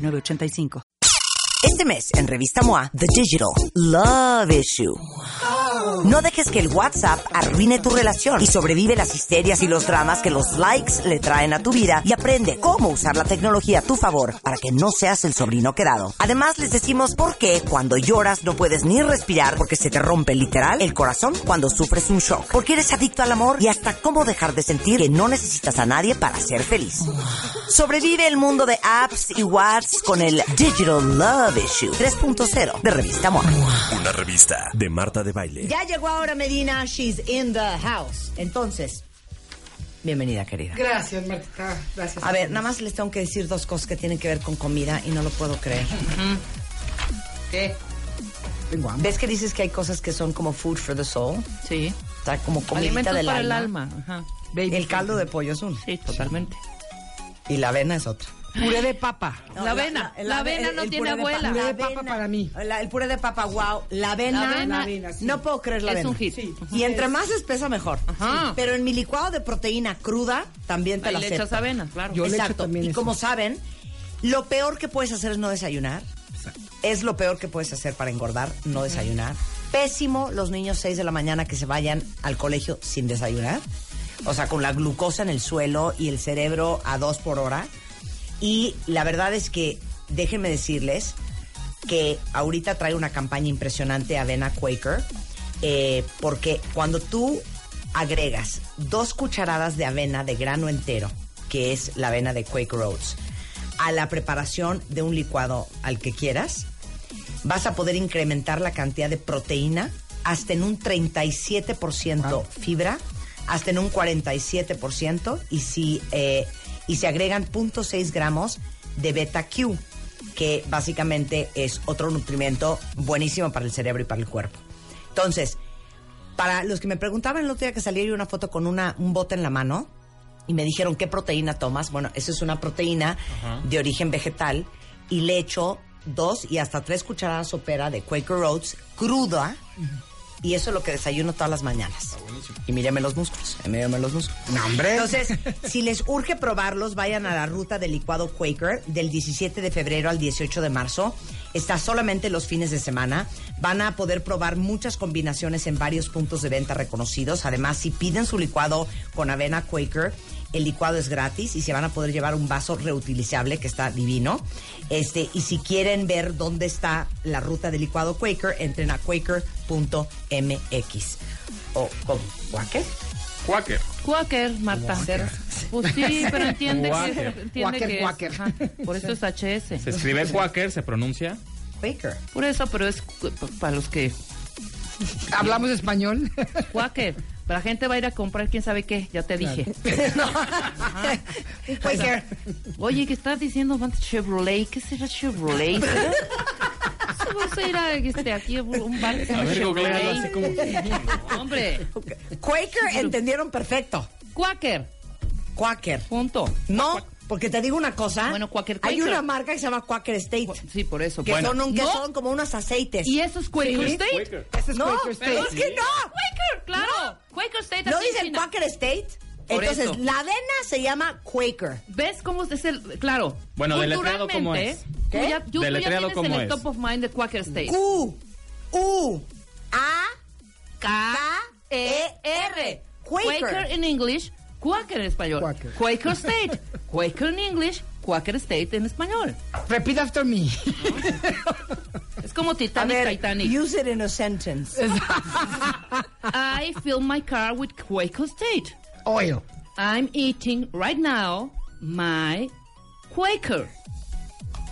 906985. Este mes, en Revista MOA, The Digital Love Issue. No dejes que el WhatsApp arruine tu relación y sobrevive las histerias y los dramas que los likes le traen a tu vida y aprende cómo usar la tecnología a tu favor para que no seas el sobrino quedado. Además, les decimos por qué cuando lloras no puedes ni respirar porque se te rompe literal el corazón cuando sufres un shock. Porque eres adicto al amor y hasta cómo dejar de sentir que no necesitas a nadie para ser feliz. Sobrevive el mundo de apps y WhatsApp con el Digital Love Issue 3.0 de Revista MOA. Una revista de Marta de Baile. Ya llegó ahora Medina, she's in the house. Entonces, bienvenida querida. Gracias, Marta. Gracias. A ver, nada más les tengo que decir dos cosas que tienen que ver con comida y no lo puedo creer. ¿Qué? ¿Ves que dices que hay cosas que son como food for the soul? Sí. O sea, como comidita del para el alma. alma. Ajá. Baby El caldo de pollo es uno. Sí, totalmente. Y la avena es otra. Puré de papa. La avena. La avena no tiene puré de abuela. papa. Puré de La papa avena. para mí. La- el puré de papa, wow. La avena. La avena. La avena, sí. No puedo creer la Es avena. un hit. Sí. Y entre más espesa, mejor. Ajá. Pero en mi licuado de proteína cruda también te Ahí la le acepto. echas avena, claro. Yo le echo Exacto. y eso. como saben, lo peor que puedes hacer es no desayunar. Es lo peor que puedes hacer para engordar, no desayunar. Pésimo los niños 6 de la mañana que se vayan al colegio sin desayunar. O sea, con la glucosa en el suelo y el cerebro a dos por hora. Y la verdad es que, déjenme decirles que ahorita trae una campaña impresionante Avena Quaker, eh, porque cuando tú agregas dos cucharadas de avena de grano entero, que es la avena de Quaker Oats, a la preparación de un licuado al que quieras, vas a poder incrementar la cantidad de proteína hasta en un 37% fibra, hasta en un 47%, y si, eh, y se agregan 0.6 gramos de beta Q, que básicamente es otro nutrimento buenísimo para el cerebro y para el cuerpo. Entonces, para los que me preguntaban el otro día que salía yo una foto con una, un bote en la mano y me dijeron qué proteína tomas, bueno, eso es una proteína de origen vegetal y le echo dos y hasta tres cucharadas sopera de Quaker Oats cruda y eso es lo que desayuno todas las mañanas. Y míreme los músculos, los músculos. No, hombre. Entonces, si les urge probarlos, vayan a la ruta del licuado Quaker del 17 de febrero al 18 de marzo. Está solamente los fines de semana. Van a poder probar muchas combinaciones en varios puntos de venta reconocidos. Además, si piden su licuado con avena Quaker, el licuado es gratis y se van a poder llevar un vaso reutilizable que está divino. Este, y si quieren ver dónde está la ruta del licuado Quaker, entren a quaker.mx. O ¿cómo? ¿Quaker? Quaker. Quaker, Marta. Pues sí, pero entiende que, Quaker. entiende Quaker, que es- Quaker. ajá, por eso es HS. Se escribe Quaker, se pronuncia. Quaker. Por eso, pero es para los que ¿Hablamos español? Quaker. La gente va a ir a comprar quién sabe qué, ya te dije. Quaker. Oye, ¿qué estás diciendo Chevrolet? ¿Qué será Chevrolet? Eso vas a ir a este, aquí a un bar que A ver, así Chevrolet. como. Hombre, Quaker entendieron perfecto. Quaker, Quaker. punto. No, porque te digo una cosa. Bueno, Quaker, Hay Quaker. una marca que se llama Quaker State. Sí, por eso. Que, Bueno. son, un- que No. son como unos aceites. Y eso es Quaker State. Quaker. Ese es no, Quaker State. pero es que no. Quaker, claro. Quaker State. ¿No dicen. Quaker State? Por Entonces, eso. la avena se llama Quaker. ¿Ves cómo es el. Claro. Bueno, deletreado, ¿cómo culturalmente, es? tú ¿Qué? ya- tú- tú ya Deletreado, tienes ¿cómo en el es? top of mind de Quaker State. Q, U, A, K, E, R. Quaker. Quaker en English, Quaker en español. Quaker. Quaker State. Quaker en English, Quaker State en español. Repeat after me. Es como Titanic, ver, Titanic. use it in a sentence. I fill my car with Quaker State. Oil. I'm eating right now my Quaker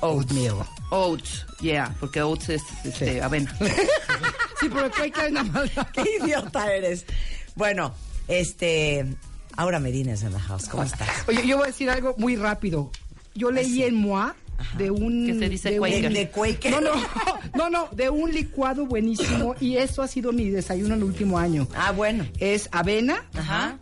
Oatmeal. oats. Yeah, porque oats es este, avena. Sí, pero Quaker es nada más. Qué idiota eres. Bueno, este... Ahora Medina es en la house. ¿Cómo estás? Oye, yo voy a decir algo muy rápido. Yo leí en MOA de un... Que se dice de Quaker. De, de Quaker. No, no, no, no, de un licuado buenísimo y eso ha sido mi desayuno el último año. Ah, bueno. Es avena, Ajá.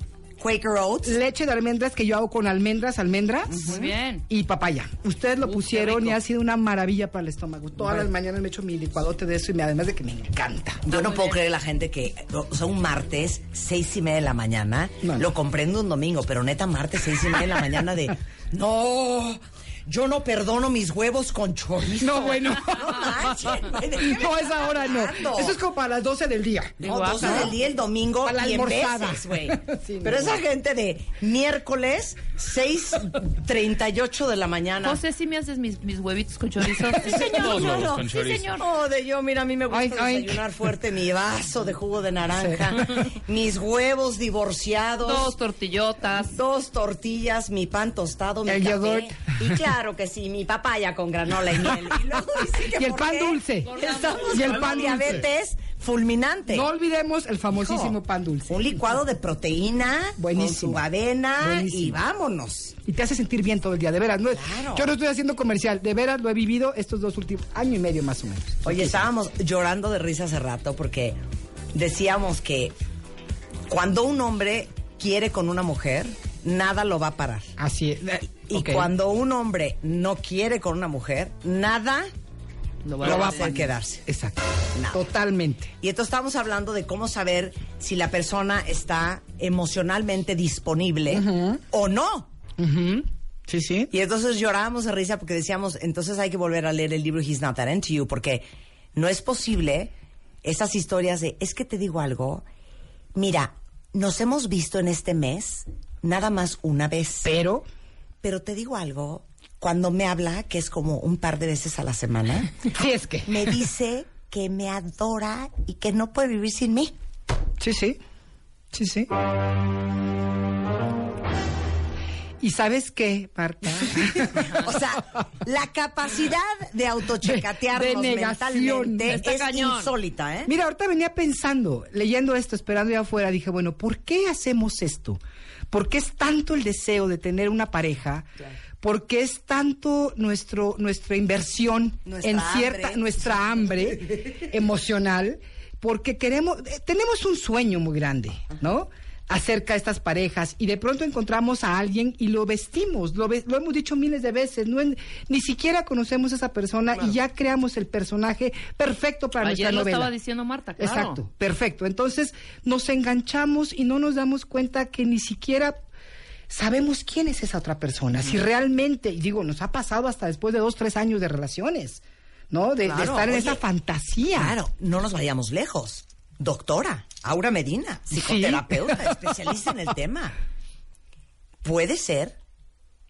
Quaker Oats. leche de almendras que yo hago con almendras, almendras. Muy bien. Y papaya. Ustedes lo Uf, pusieron y ha sido una maravilla para el estómago. Todas las mañanas me echo mi licuadote de eso y me, además de que me encanta. Yo no muy puedo bien. creer la gente que, o sea, un martes, seis y media de la mañana, No. lo comprendo un domingo, pero neta, martes, seis y media de la mañana de, no, yo no perdono mis huevos con chorizo. No, bueno. No manchen, güey, ¿de qué me No, estás esa hora no. hablando? Eso es como para las 12 del día. No, 12 del día el domingo Para la y en almorzada. veces, güey. Sí, Pero no. esa gente de miércoles, 6.38 de la mañana. José, ¿sí me haces mis, mis huevitos con chorizo? Sí, señor. Dos con Sí, señor. Oh, de yo, mira, a mí me gusta Ay, ay. desayunar fuerte mi vaso de jugo de naranja, mis huevos divorciados, Dos tortillotas. dos tortillas, mi pan tostado, mi El café. yogurt. Y claro que sí, mi papaya con granola y miel. Y, luego dice que Y el pan qué dulce. Estamos Y el pan dulce. diabetes fulminante. No olvidemos el famosísimo Hijo, pan dulce. Un licuado de proteína Buenísimo. con su avena Buenísimo. y vámonos. Y te hace sentir bien todo el día, de veras. No, es- Claro. Yo no estoy haciendo comercial, de veras lo he vivido estos dos últimos año y medio más o menos. Oye, estábamos llorando de risa hace rato porque decíamos que cuando un hombre quiere con una mujer, nada lo va a parar. Así es. Y cuando un hombre no quiere con una mujer, nada Lo lo va a parar. quedarse. Exacto. Nada. Totalmente. Y entonces estamos hablando de cómo saber si la persona está emocionalmente disponible o no. Sí, sí. Y entonces llorábamos de risa porque decíamos, entonces hay que volver a leer el libro He's Not That Into You, porque no es posible esas historias de, es que te digo algo, mira, nos hemos visto en este mes nada más una vez, Pero, pero te digo algo, cuando me habla, que es como un par de veces a la semana, sí es que. me dice que me adora y que no puede vivir sin mí. Sí, sí. Sí, sí. ¿Y sabes qué, Marta? O sea, la capacidad de autochecatearnos De- de mentalmente Está es cañón. insólita, ¿eh? Mira, ahorita venía pensando, leyendo esto, esperando ya afuera, dije, bueno, ¿por qué hacemos esto? ¿Por qué es tanto el deseo de tener una pareja? ¿Por qué es tanto nuestro, nuestra inversión Nuestra en cierta, hambre. nuestra hambre emocional? Porque queremos, eh, tenemos un sueño muy grande, ¿no? Acerca de estas parejas y de pronto encontramos a alguien y lo vestimos, lo, ve- lo hemos dicho miles de veces, no en- ni siquiera conocemos a esa persona y ya creamos el personaje perfecto para Ayer nuestra lo novela. estaba diciendo Marta, claro. Exacto, perfecto. Entonces nos enganchamos y no nos damos cuenta que ni siquiera sabemos quién es esa otra persona. Si realmente, y digo, nos ha pasado hasta después de dos, tres años de relaciones, ¿no? De, estar en oye, esa fantasía. Claro, no nos vayamos lejos. Doctora, Aura Medina, psicoterapeuta, especialista en el tema. Puede ser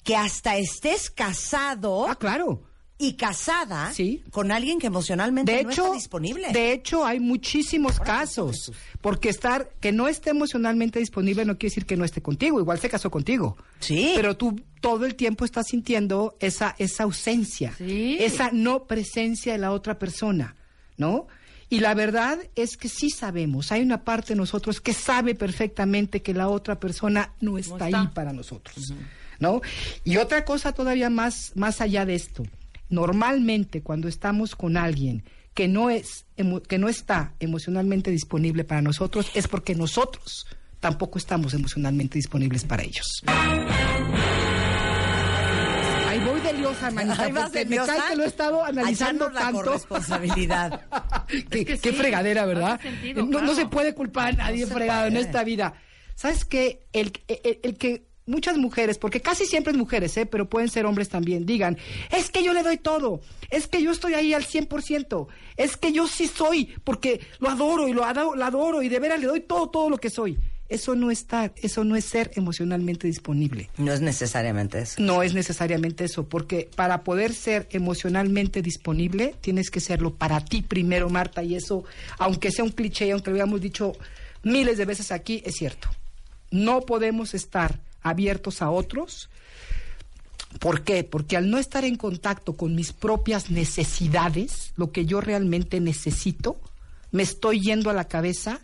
que hasta estés casado Ah, claro. y casada Sí. con alguien que emocionalmente De no hecho, está disponible. de hecho, hay muchísimos Ahora, casos. Porque estar, que no esté emocionalmente disponible no quiere decir que no esté contigo. Igual se casó contigo. Sí. Pero tú todo el tiempo estás sintiendo esa, esa ausencia. Sí. Esa no presencia de la otra persona, ¿no? Y la verdad es que sí sabemos. Hay una parte de nosotros que sabe perfectamente que la otra persona no está, está. ahí para nosotros, ¿no? Y otra cosa todavía más, más allá de esto. Normalmente cuando estamos con alguien que no es que no está emocionalmente disponible para nosotros es porque nosotros tampoco estamos emocionalmente disponibles para ellos. Ahí voy de liosa, manita, porque me cae que lo he estado analizando la tanto. corresponsabilidad. qué, que qué fregadera, ¿verdad? sentido, no, se puede culpar a nadie fregado en esta vida. ¿Sabes qué? El, el- el que muchas mujeres, porque casi siempre es mujeres, ¿eh? pero pueden ser hombres también, digan, es que yo le doy todo, es que yo estoy ahí al 100%, es que yo sí soy, porque lo adoro y lo adoro, lo adoro y de veras le doy todo, todo lo que soy. Eso no eso no es ser emocionalmente disponible. No es necesariamente eso. No es necesariamente eso, porque para poder ser emocionalmente disponible, tienes que serlo para ti primero, Marta, y eso, aunque sea un cliché, aunque lo hayamos dicho miles de veces aquí, es cierto. No podemos estar abiertos a otros. ¿Por qué? Porque al no estar en contacto con mis propias necesidades, lo que yo realmente necesito, me estoy yendo a la cabeza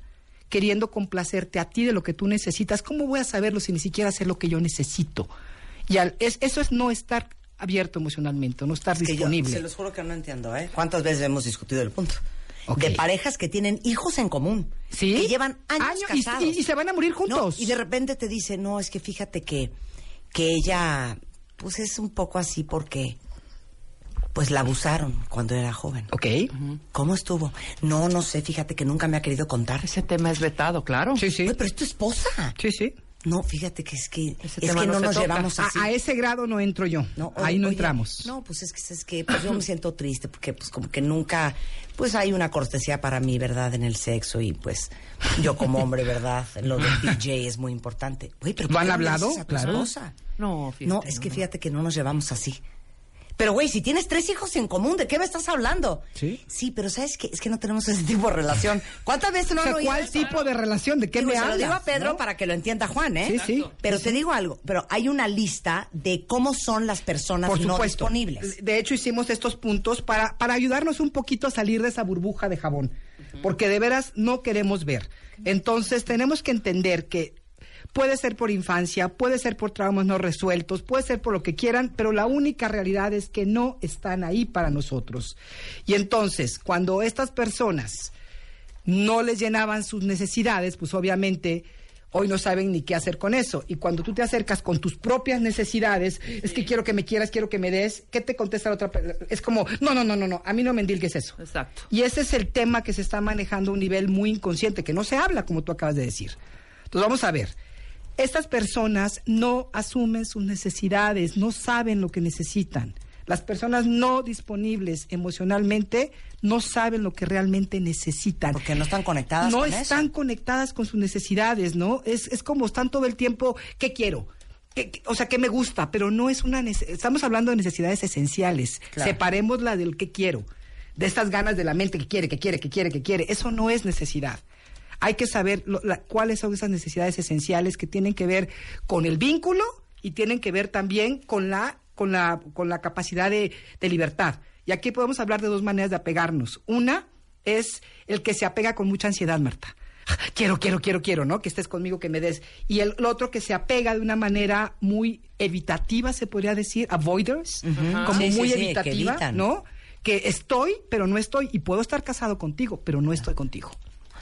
queriendo complacerte a ti de lo que tú necesitas. ¿Cómo voy a saberlo si ni siquiera sé lo que yo necesito? Y al- es- eso es no estar abierto emocionalmente, no estar Que yo disponible. se los juro que no entiendo, ¿eh? ¿Cuántas veces hemos discutido el punto? Ok. De parejas que tienen hijos en común. ¿Sí? Que llevan años Años y- casados. y- y se van a morir juntos. No, y de repente te dice, no, es que fíjate que, que ella, pues es un poco así porque, pues la abusaron cuando era joven. Ok. ¿Cómo estuvo? No, no sé, fíjate que nunca me ha querido contar. Ese tema es vetado, claro. Sí, sí. Oye, pero es tu esposa. Sí, sí. No, fíjate que es que, es que no nos toca. llevamos A, así. a ese grado no entro yo. No, Ahí oye, no entramos. No, pues es que es que pues yo me siento triste porque pues como que nunca pues hay una cortesía para mí, ¿verdad? En el sexo y pues yo como hombre, ¿verdad? Lo del DJ es muy importante. Oye, pero ¿por ¿Lo han hablado? Claro. esposa? No, fíjate, No, es que fíjate que no nos llevamos así. Pero, güey, si tienes tres hijos en común, ¿de qué me estás hablando? Sí. Sí, pero ¿sabes qué? Es que no tenemos ese tipo de relación. ¿Cuántas veces no O sea, han oído ¿cuál eso? tipo de relación? ¿De qué Digo, me se hablas? lo digo a Pedro ¿no? para que lo entienda Juan, ¿eh? Sí, sí. Pero te digo algo, pero hay una lista de cómo son las personas Por no disponibles. De hecho, hicimos estos puntos para, para ayudarnos un poquito a salir de esa burbuja de jabón. Porque de veras no queremos ver. Entonces, tenemos que entender que puede ser por infancia, puede ser por traumas no resueltos, puede ser por lo que quieran, pero la única realidad es que no están ahí para nosotros. Y entonces, cuando estas personas no les llenaban sus necesidades, pues obviamente hoy no saben ni qué hacer con eso. Y cuando tú te acercas con tus propias necesidades, es que quiero que me quieras, quiero que me des, ¿qué te contesta la otra persona? Es como, no, no, no, no, no, a mí no me endilgues eso. Exacto. Y ese es el tema que se está manejando a un nivel muy inconsciente, que no se habla, como tú acabas de decir. Entonces vamos a ver. Estas personas no asumen sus necesidades, no saben lo que necesitan. Las personas no disponibles emocionalmente no saben lo que realmente necesitan. Porque no están conectadas No con están eso. conectadas con sus necesidades, ¿no? Es, es como están todo el tiempo, ¿qué quiero? ¿Qué- qué- o sea, ¿qué me gusta? Pero no es una... nece- Estamos hablando de necesidades esenciales. Claro. Separemos la del qué quiero. De estas ganas de la mente que quiere, que quiere, que quiere, que quiere. Eso no es necesidad. Hay que saber lo- la- cuáles son esas necesidades esenciales que tienen que ver con el vínculo y tienen que ver también con la, con la, con la capacidad de, de libertad. Y aquí podemos hablar de dos maneras de apegarnos. Una es el que se apega con mucha ansiedad, Marta. Quiero, quiero, quiero, quiero, ¿no? Que estés conmigo, que me des. Y el, el otro que se apega de una manera muy evitativa, se podría decir, avoiders, como Sí, sí, muy sí, que evitativa. ¿no? Que estoy, pero no estoy. Y puedo estar casado contigo, pero no estoy contigo.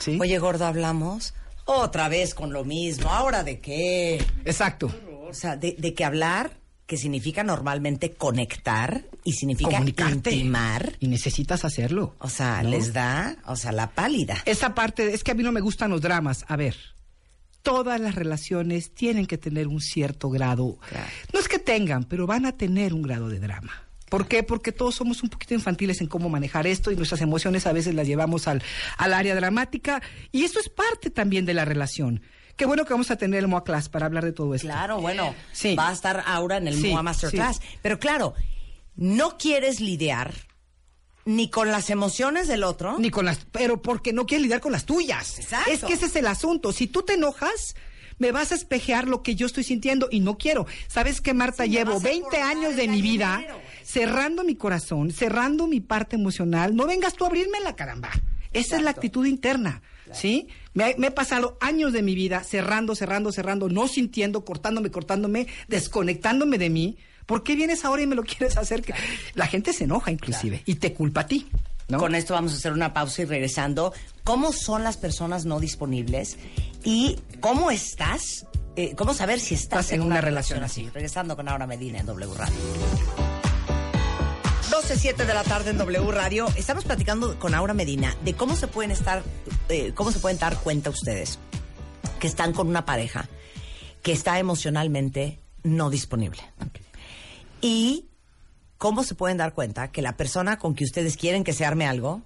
¿Sí? Oye, gordo, hablamos otra vez con lo mismo. ¿Ahora de qué? Exacto. O sea, de, de que hablar, que significa normalmente conectar y significa Comunicarte. intimar. Y necesitas hacerlo. O sea, ¿no? les da, o sea, la pálida. Esa parte, es que a mí no me gustan los dramas. A ver, todas las relaciones tienen que tener un cierto grado. Claro. No es que tengan, pero van a tener un grado de drama. ¿Por qué? Porque todos somos un poquito infantiles en cómo manejar esto y nuestras emociones a veces las llevamos al, al área dramática y eso es parte también de la relación. Qué bueno que vamos a tener el MOA Class para hablar de todo esto. Claro, bueno, Sí. va a estar Aura en el Sí, MOA Masterclass. sí. Pero claro, no quieres lidiar ni con las emociones del otro. Ni con las, pero porque no quieres lidiar con las tuyas. Exacto. Es que ese es el asunto. Si tú te enojas, me vas a espejear lo que yo estoy sintiendo y no quiero. ¿Sabes qué, Marta? Llevo vas a 20 cortar años de mi vida cerrando mi corazón, cerrando mi parte emocional. No vengas tú a abrirme la caramba. Esa es la actitud interna, ¿sí? Me, me he pasado años de mi vida cerrando, cerrando, cerrando, no sintiendo, cortándome, cortándome, desconectándome de mí. ¿Por qué vienes ahora y me lo quieres hacer? La gente se enoja inclusive y te culpa a ti. ¿No? Con esto vamos a hacer una pausa y regresando. ¿Cómo son las personas no disponibles? ¿Y cómo estás? Eh, ¿Cómo saber si estás, en, una, relación así? Regresando con Aura Medina en W Radio. 12.07 de la tarde en W Radio. Estamos platicando con Aura Medina de cómo se pueden estar, eh, cómo se pueden dar cuenta ustedes que están con una pareja que está emocionalmente no disponible. Y cómo se pueden dar cuenta que la persona con que ustedes quieren que se arme algo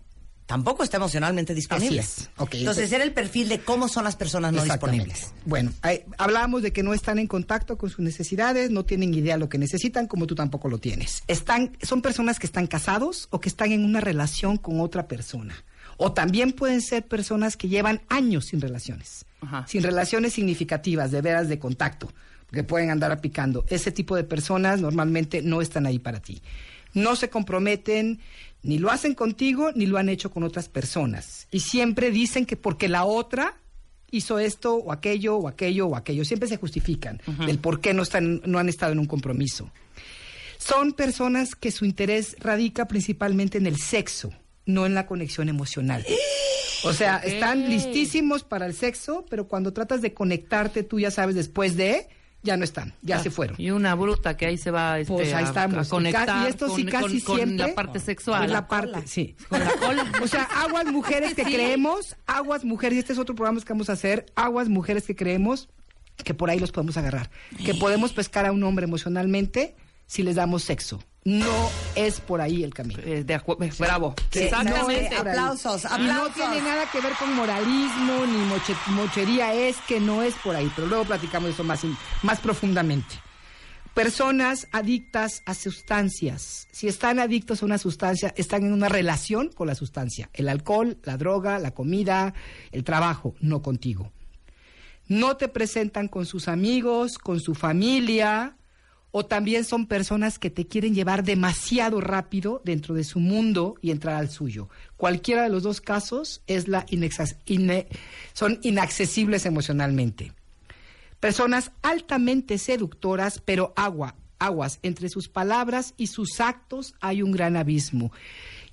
tampoco está emocionalmente disponible. Así es. Entonces, era el perfil de cómo son las personas no disponibles. Bueno, hay- hablábamos de que no están en contacto con sus necesidades, no tienen idea de lo que necesitan, como tú tampoco lo tienes. Están, son personas que están casados o que están en una relación con otra persona. O también pueden ser personas que llevan años sin relaciones, Ajá. sin relaciones significativas, de veras de contacto, que pueden andar aplicando. Ese tipo de personas normalmente no están ahí para ti. No se comprometen, ni lo hacen contigo, ni lo han hecho con otras personas. Y siempre dicen que porque la otra hizo esto o aquello o aquello o aquello. Siempre se justifican del por qué no, están, no han estado en un compromiso. Son personas que su interés radica principalmente en el sexo, no en la conexión emocional. O sea, están listísimos para el sexo, pero cuando tratas de conectarte, tú ya sabes, después de, ya no están, ya se fueron. Y una bruta que ahí se va este, Pues ahí a- estamos. a, Y ca- conectar y esto sí con, casi con- con siempre la parte sexual. Es la parte, sí. Con la cola. O sea, aguas mujeres que Sí. creemos, aguas mujeres, y este es otro programa que vamos a hacer, aguas mujeres que creemos que por ahí los podemos agarrar, que podemos pescar a un hombre emocionalmente si les damos sexo. No es por ahí el camino. Eh, de eh, bravo. Sí, Exactamente. no Aplausos, Y no aplausos. tiene nada que ver con moralismo ni moche- mochería, es que no es por ahí, pero luego platicamos eso más, más profundamente. Personas adictas a sustancias. Si están adictos a una sustancia, están en una relación con la sustancia. El alcohol, la droga, la comida, el trabajo, no contigo. No te presentan con sus amigos, con su familia, o también son personas que te quieren llevar demasiado rápido dentro de su mundo y entrar al suyo. Cualquiera de los dos casos es la ine- son inaccesibles emocionalmente. Personas altamente seductoras, pero agua, aguas, entre sus palabras y sus actos hay un gran abismo.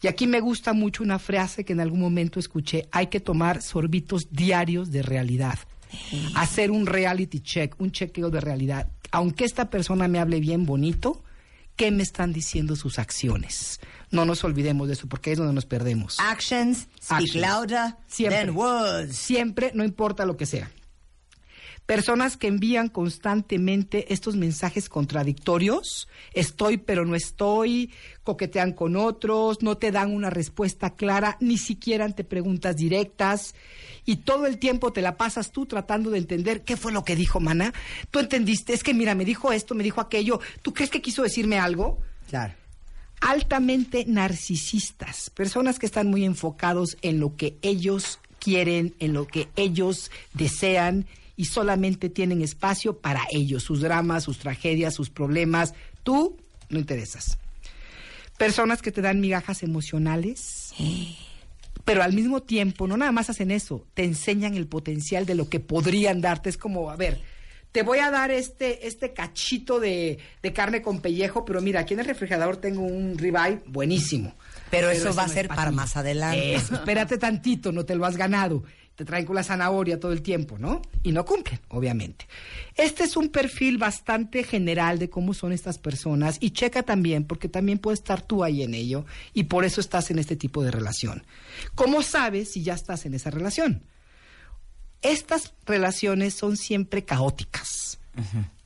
Y aquí me gusta mucho una frase que en algún momento escuché, hay que tomar sorbitos diarios de realidad. Hacer un reality check, un chequeo de realidad. Aunque esta persona me hable bien bonito, ¿qué me están diciendo sus acciones? No nos olvidemos de eso, porque es donde nos perdemos. Actions speak Actions. louder Siempre. than words. Siempre, no importa lo que sea. Personas que envían constantemente estos mensajes contradictorios, estoy pero no estoy, coquetean con otros, no te dan una respuesta clara, ni siquiera ante preguntas directas, y todo el tiempo te la pasas tú tratando de entender qué fue lo que dijo Mana. Tú entendiste, es que mira, me dijo esto, me dijo aquello, ¿tú crees que quiso decirme algo? Claro. altamente narcisistas, personas que están muy enfocados en lo que ellos quieren, en lo que ellos desean y solamente tienen espacio para ellos, sus dramas, sus tragedias, sus problemas. Tú no interesas. Personas que te dan migajas emocionales, pero al mismo tiempo no nada más hacen eso, te enseñan el potencial de lo que podrían darte. Es como, a ver, te voy a dar este, este cachito de, de carne con pellejo, pero mira, aquí en el refrigerador tengo un ribeye buenísimo. Pero eso va a ser pa' para más adelante. Eso, espérate tantito, no te lo has ganado. Te traen con la zanahoria todo el tiempo, ¿no? Y no cumplen, obviamente. Este es un perfil bastante general de cómo son estas personas y checa también, porque también puedes estar tú ahí en ello y por eso estás en este tipo de relación. ¿Cómo sabes si ya estás en esa relación? Estas relaciones son siempre caóticas,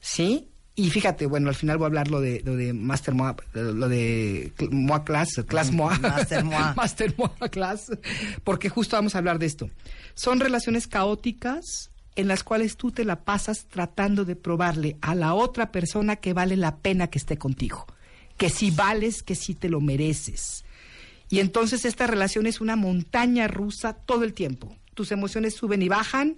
¿sí? Y fíjate, bueno, al final voy a hablar lo de, lo de Master Moa, lo de Moa Class, Class Moa. Master Moa. Master Moa Class, porque justo vamos a hablar de esto. Son relaciones caóticas en las cuales tú te la pasas tratando de probarle a la otra persona que vale la pena que esté contigo, que si vales, que si te lo mereces. Y entonces esta relación es una montaña rusa todo el tiempo. Tus emociones suben y bajan.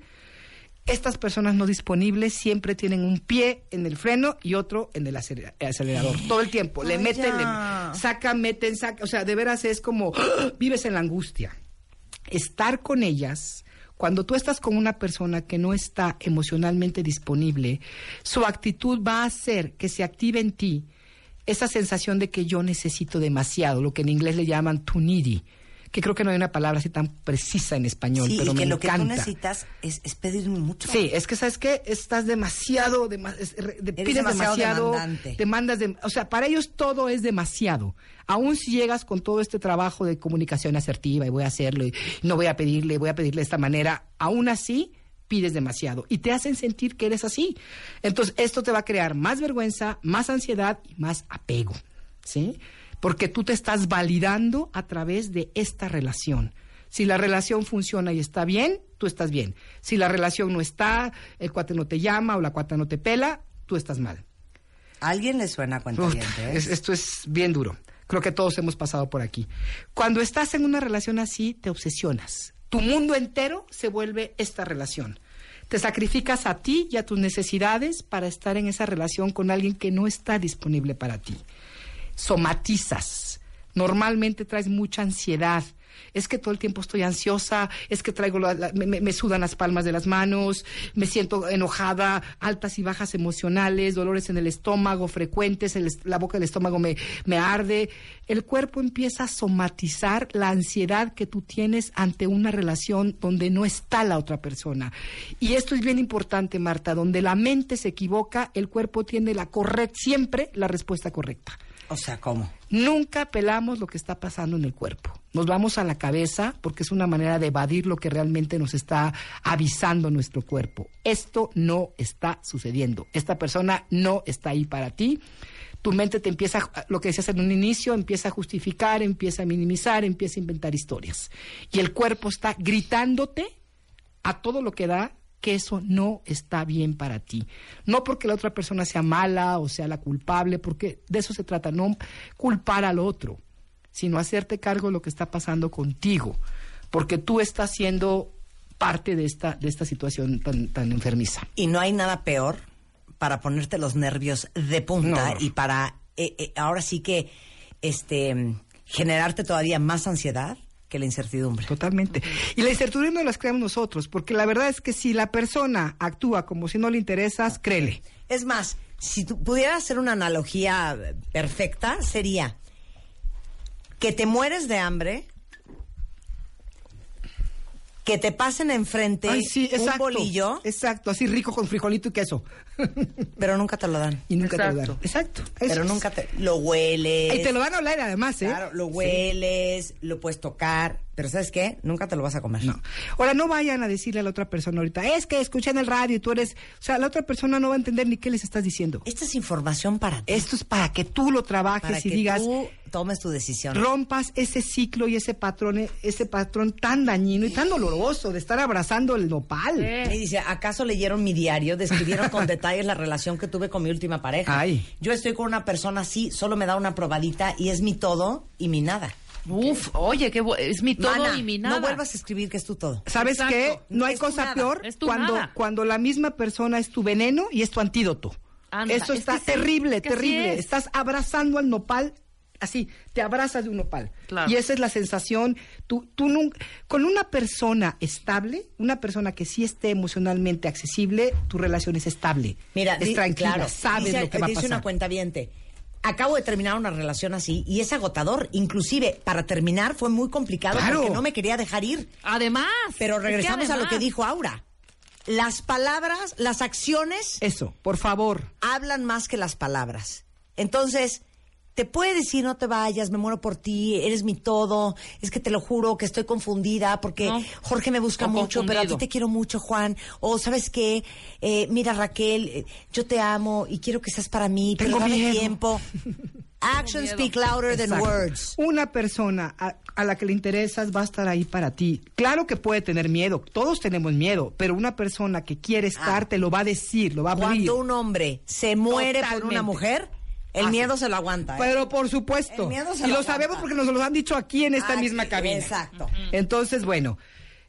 Estas personas no disponibles siempre tienen un pie en el freno y otro en el acelera- acelerador. Todo el tiempo. Le Ay, meten, ya. le sacan, meten, sacan. O sea, de veras es como ¡ah! vives en la angustia. Estar con ellas, cuando tú estás con una persona que no está emocionalmente disponible, su actitud va a hacer que se active en ti esa sensación de que yo necesito demasiado, lo que en inglés le llaman too needy, que creo que no hay una palabra así tan precisa en español, Sí, pero y me lo que tú necesitas es, es pedir mucho. Sí, es que sabes qué, estás demasiado, de- pides demasiado demandas de, o sea, para ellos todo es demasiado. Aún si llegas con todo este trabajo de comunicación asertiva y voy a hacerlo y no voy a pedirle, voy a pedirle de esta manera, aún así pides demasiado y te hacen sentir que eres así. Entonces, esto te va a crear más vergüenza, más ansiedad y más apego, ¿sí? Porque tú te estás validando a través de esta relación. Si la relación funciona y está bien, tú estás bien. Si la relación no está, el cuate no te llama o la cuata no te pela, tú estás mal. ¿A ¿Alguien le suena cuenta Uf, es- esto es bien duro. Creo que todos hemos pasado por aquí. Cuando estás en una relación así, te obsesionas. Tu mundo entero se vuelve esta relación. Te sacrificas a ti y a tus necesidades para estar en esa relación con alguien que no está disponible para ti. Somatizas. Normalmente traes mucha ansiedad. Es que todo el tiempo estoy ansiosa, es que traigo la- me, sudan las palmas de las manos, me siento enojada, altas y bajas emocionales, dolores en el estómago frecuentes, la boca del estómago me, me arde. El cuerpo empieza a somatizar la ansiedad que tú tienes ante una relación donde no está la otra persona. Y esto es bien importante, Marta, donde la mente se equivoca, el cuerpo tiene la correcta, siempre la respuesta correcta. O sea, ¿cómo? Nunca pelamos lo que está pasando en el cuerpo. Nos vamos a la cabeza porque es una manera de evadir lo que realmente nos está avisando nuestro cuerpo. Esto no está sucediendo. Esta persona no está ahí para ti. Tu mente te empieza, lo que decías en un inicio, empieza a justificar, empieza a minimizar, empieza a inventar historias. Y el cuerpo está gritándote a todo lo que da que eso no está bien para ti. No porque la otra persona sea mala o sea la culpable, porque de eso se trata, no culpar al otro, sino hacerte cargo de lo que está pasando contigo, porque tú estás siendo parte de esta, de esta situación tan, tan enfermiza. Y no hay nada peor para ponerte los nervios de punta No. y para eh, eh, ahora sí que este generarte todavía más ansiedad que la incertidumbre. Totalmente. Y la incertidumbre no las creamos nosotros, porque la verdad es que si la persona actúa como si no le interesas, créele. Es más, si tú pudieras hacer una analogía perfecta, sería que te mueres de hambre, que te pasen enfrente Ay, sí, un bolillo, Exacto, así rico con frijolito y queso. Pero nunca te lo dan. Y nunca te lo dan. Exacto. eso Pero es. nunca te lo hueles. Y te lo van a hablar además, ¿eh? Claro, lo hueles, lo puedes tocar, pero ¿sabes qué? Nunca te lo vas a comer. No. Ahora, no vayan a decirle a la otra persona ahorita, es que escuché en el radio y tú eres... O sea, la otra persona no va a entender ni qué les estás diciendo. Esta es información para ti, Esto es para que tú lo trabajes para y que digas, tú tomes tu decisión. rompas ese ciclo y ese patrón, ese patrón tan dañino y tan doloroso de estar abrazando el nopal. Y dice, ¿acaso leyeron mi diario? Describieron con detalles la relación que tuve con mi última pareja. Ay. Yo estoy con una persona así, solo me da una probadita y es mi todo y mi nada. Uf, oye, qué es mi todo Mana, y mi nada. No vuelvas a escribir que es tu todo. ¿Sabes Exacto. qué? No hay Es tu cosa nada, peor es tu cuando, nada. cuando la misma persona es tu veneno y es tu antídoto. Anda, Eso es está que terrible, terrible. es. Estás abrazando al nopal, así, te abrazas de un nopal. Claro. Y esa es la sensación. Tú, tú nunca, con una persona estable, una persona que sí esté emocionalmente accesible, tu relación es estable. Mira, es di- tranquila, claro, sabes dice, lo que va a dice pasar. una cuenta Acabo de terminar una relación así y es agotador. Inclusive, para terminar fue muy complicado Claro. porque no me quería dejar ir. Además. Pero es que regresamos a lo que dijo Aura. Las palabras, las acciones Eso, por favor. hablan más que las palabras. Entonces, te puede decir no te vayas, me muero por ti, eres mi todo, es que te lo juro que estoy confundida porque No. Jorge me busca mucho, pero a ti te quiero mucho, Juan. O sabes qué, Eh, mira Raquel, eh, yo te amo y quiero que seas para mí, pero Tengo dame tiempo. Actions speak louder than Exacto. words. Una persona a, a la que le interesas va a estar ahí para ti. Claro que puede tener miedo, todos tenemos miedo, pero una persona que quiere estar Ah. te lo va a decir, lo va a abrir. Cuando un hombre se muere por una mujer, el Ah, miedo sí. se lo aguanta. ¿eh? Pero por supuesto. El miedo se y lo sabemos porque nos lo han dicho aquí en esta Ah, misma sí, cabina. Exacto. Entonces, bueno,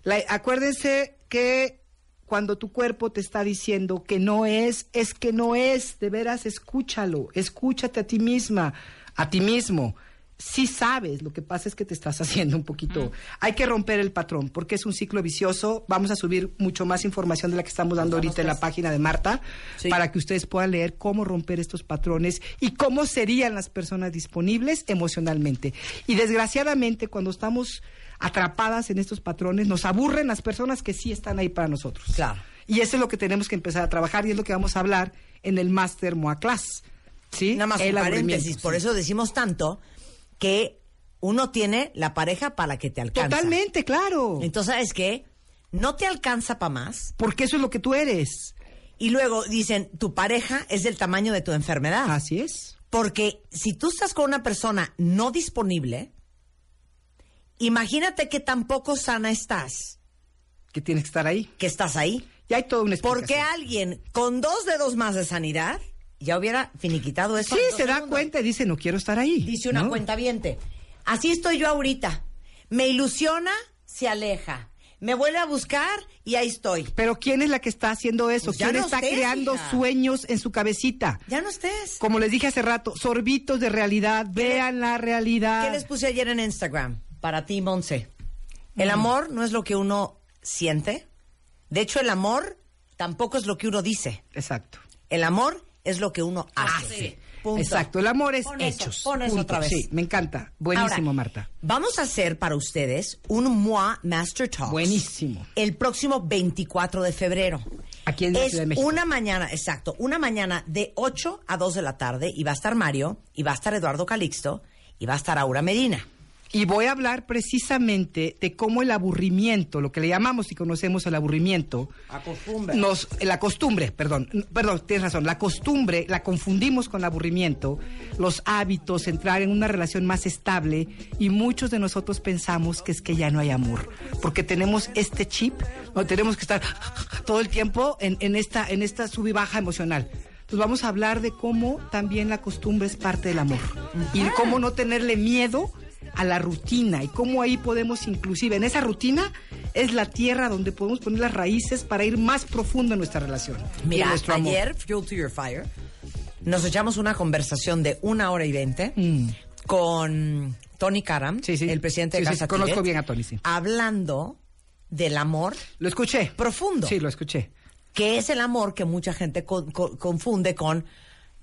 la- acuérdense que cuando tu cuerpo te está diciendo que no es, es que no es, de veras escúchalo, escúchate a ti misma, a ti mismo. Sí sabes, lo que pasa es que te estás haciendo un poquito. Hay que romper el patrón porque es un ciclo vicioso. Vamos a subir mucho más información de la que estamos dando ahorita en la página de Marta Sí. para que ustedes puedan leer cómo romper estos patrones y cómo serían las personas disponibles emocionalmente. Y desgraciadamente, cuando estamos atrapadas en estos patrones, nos aburren las personas que sí están ahí para nosotros. Claro. Y eso es lo que tenemos que empezar a trabajar y es lo que vamos a hablar en el Master Moa Class. ¿Sí? Nada más El paréntesis, por eso decimos tanto que uno tiene la pareja para que te alcanza. Totalmente, claro. Entonces, ¿sabes qué? No te alcanza para más. Porque eso es lo que tú eres. Y luego dicen, tu pareja es del tamaño de tu enfermedad. Así es. Porque si tú estás con una persona no disponible, imagínate que tampoco sana estás, Que tienes que estar ahí. que estás ahí. Y hay una explicación. Porque alguien con dos dedos más de sanidad ya hubiera finiquitado eso. Sí, se da cuenta y dice, no quiero estar ahí. Dice una ¿no? cuenta viente. Así estoy yo ahorita. Me ilusiona, se aleja. me vuelve a buscar y ahí estoy. Pero ¿quién es la que está haciendo eso? Pues ¿Quién no está estés, creando hija. sueños en su cabecita? Ya no estés. Como les dije hace rato, sorbitos de realidad, vean la realidad. ¿Qué les puse ayer en Instagram? Para ti, Monse. El amor no es lo que uno siente. De hecho, el amor tampoco es lo que uno dice. Exacto. El amor es lo que uno hace. Punto. Exacto, el amor es Pon eso, hechos. pon eso Punto. otra vez. Sí, me encanta. Buenísimo, Ahora, Marta. Vamos a hacer para ustedes un MOA Master Talk. Buenísimo. El próximo 24 de febrero. Aquí en la es Ciudad de México. una mañana, exacto, una mañana de 8 a 2 de la tarde y va a estar Mario, y va a estar Eduardo Calixto, y va a estar Aura Medina. Y voy a hablar precisamente de cómo el aburrimiento, lo que le llamamos y conocemos el aburrimiento, nos, la costumbre, perdón, perdón, tienes razón, la costumbre la confundimos con el aburrimiento, los hábitos, entrar en una relación más estable y muchos de nosotros pensamos que es que ya no hay amor, porque tenemos este chip, no tenemos que estar todo el tiempo en, en esta, en esta sub y baja emocional. Entonces vamos a hablar de cómo también la costumbre es parte del amor y de cómo no tenerle miedo a la rutina y cómo ahí podemos inclusive en esa rutina es la tierra donde podemos poner las raíces para ir más profundo en nuestra relación Mira, ayer, Fuel to Your Fire, nos echamos una conversación de una hora y veinte con Tony Karam, Mm. Sí, sí. el presidente de Sí, Casa conozco Tibet, bien a Tony, hablando del amor Lo escuché. profundo. Sí, lo escuché. que es el amor que mucha gente con- con- confunde con,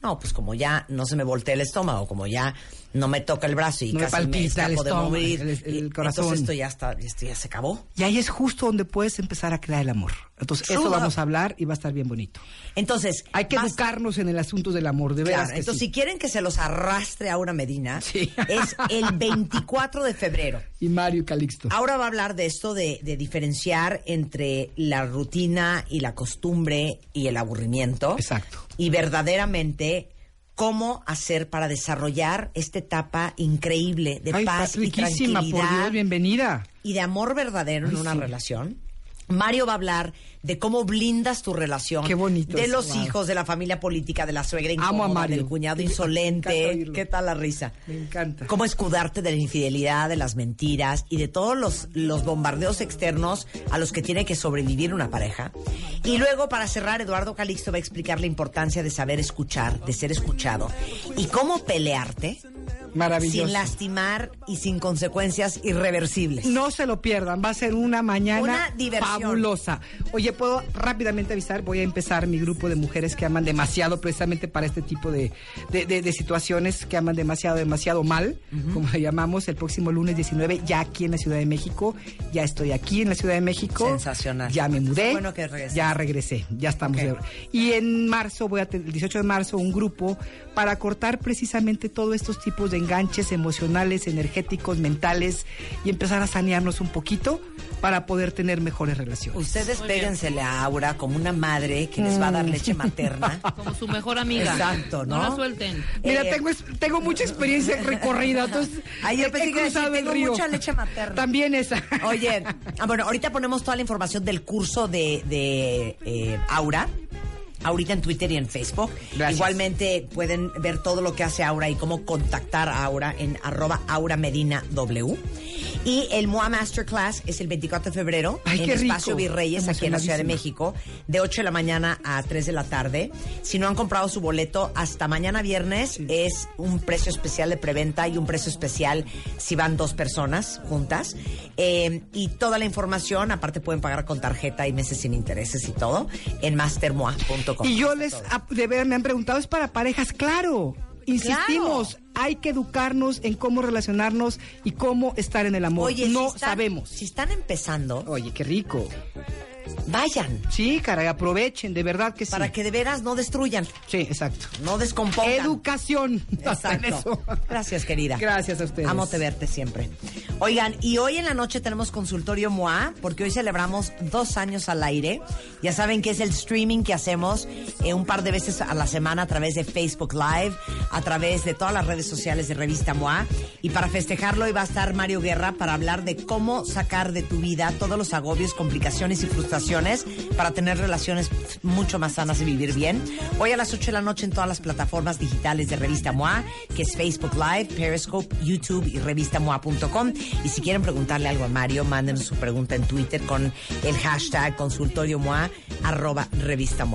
no, pues como ya no se me voltea el estómago, como ya no me toca el brazo y No me casi me palpita el escapo de estómago, morir, el- el corazón. Entonces esto ya está, esto ya se acabó. Y ahí es justo donde puedes empezar a crear el amor. Entonces, eso vamos a hablar y va a estar bien bonito. Entonces, Hay que vas- educarnos en el asunto del amor, de Claro, veras que entonces sí. si quieren que se los arrastre a una Medina, Sí. es el 24 de febrero. Y Mario y Calixto. Ahora va a hablar de esto de, de diferenciar entre la rutina y la costumbre y el aburrimiento. Exacto. Y verdaderamente cómo hacer para desarrollar esta etapa increíble de Ay, paz y riquísima, por tranquilidad Dios, bienvenida. y de amor verdadero en una sí. relación. Mario va a hablar de cómo blindas tu relación. Qué bonito De los wow. hijos, de la familia política, de la suegra Amo a incómoda, Mario. del cuñado insolente. ¿Qué tal la risa? Me encanta. Cómo escudarte de la infidelidad, de las mentiras y de todos los, los bombardeos externos a los que tiene que sobrevivir una pareja. Y luego, para cerrar, Eduardo Calixto va a explicar la importancia de saber escuchar, de ser escuchado. Y cómo pelearte Maravilloso. sin lastimar y sin consecuencias irreversibles. No se lo pierdan, va a ser una mañana Una diversión. fabulosa. Oye, puedo rápidamente avisar, voy a empezar mi grupo de mujeres que aman demasiado precisamente para este tipo de, de- de- de situaciones que aman demasiado, demasiado mal, como le llamamos, el próximo lunes 19, ya aquí en la Ciudad de México. Ya estoy aquí en la Ciudad de México. Sensacional. Ya me mudé. Bueno que regresaste. Ya regresé, ya estamos. Ok. de- Y en marzo, voy a tener, el 18 de marzo, un grupo para cortar precisamente todos estos tipos de enganches emocionales, energéticos, mentales y empezar a sanearnos un poquito para poder tener mejores relaciones. Ustedes péguensele a Aura como una madre que les va a dar leche materna. Como su mejor amiga. Exacto, ¿no? la suelten. Mira, Eh, tengo, es- tengo mucha experiencia recorrida, entonces Ay, yo he- pensé he que iba a decir, cruzado el tengo río. mucha leche materna. También esa. Oye, ah, bueno, ahorita ponemos toda la información del curso de, de eh, Aura. Ahorita en Twitter y en Facebook. Gracias. Igualmente pueden ver todo lo que hace Aura y cómo contactar a Aura en arroba Aura Medina W. Y el MOA Masterclass es el 24 de febrero Ay, en rico. Espacio Virreyes, aquí en la Ciudad de. México, de 8 de la mañana a 3 de la tarde. Si no han comprado su boleto, hasta mañana viernes es un precio especial de preventa y un precio especial si van dos personas juntas. Eh, y toda la información, aparte pueden pagar con tarjeta y meses sin intereses y todo, en mastermoa.com. Y yo les, ap- de ver, me han preguntado, es para parejas, claro. Insistimos, hay que educarnos en cómo relacionarnos y cómo estar en el amor. Oye, no si están- sabemos. Si están empezando, Oye, qué rico. vayan, Sí, caray, aprovechen, de verdad que sí. para que de veras no destruyan, Sí, exacto. no descompongan. Educación. Exacto. eso. Gracias, querida. Gracias a ustedes. Amo te verte siempre. Oigan, y hoy en la noche tenemos consultorio MOA, porque hoy celebramos dos años al aire. Ya saben que es el streaming que hacemos eh, un par de veces a la semana a través de Facebook Live, a través de todas las redes sociales de Revista MOA. Y para festejarlo, hoy va a estar Mario Guerra para hablar de cómo sacar de tu vida todos los agobios, complicaciones y frustraciones para tener relaciones mucho más sanas y vivir bien. Hoy a las 8 de la noche en todas las plataformas digitales de Revista MOA, que es Facebook Live, Periscope, YouTube y revistamoa.com. Y si quieren preguntarle algo a Mario, mándenos su pregunta en Twitter con el hashtag consultorio arroba revista.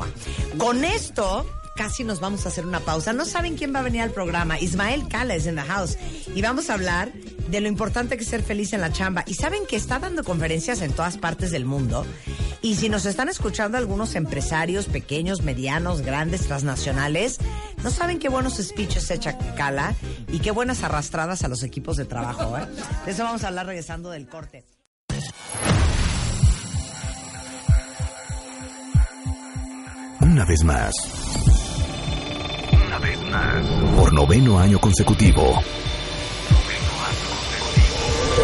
Con esto casi nos vamos a hacer una pausa. No saben quién va a venir al programa. Ismael Cala es en the house. Y vamos a hablar de lo importante que es ser feliz en la chamba. Y saben que está dando conferencias en todas partes del mundo. Y si nos están escuchando algunos empresarios pequeños, medianos, grandes, transnacionales, no saben qué buenos speeches echa Cala y qué buenas arrastradas a los equipos de trabajo. ¿eh? De eso vamos a hablar regresando del corte. Una vez más. Una vez más. Por noveno año consecutivo.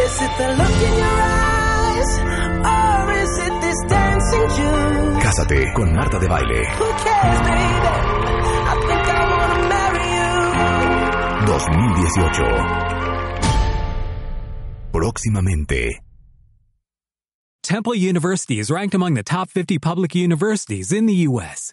Is it the look in your eyes? Or is it this dancing June? Cásate con Marta de Baile. Who cares, baby? I think I wanna marry you. 2018. Próximamente. Temple University is ranked among the top 50 public universities in the U.S.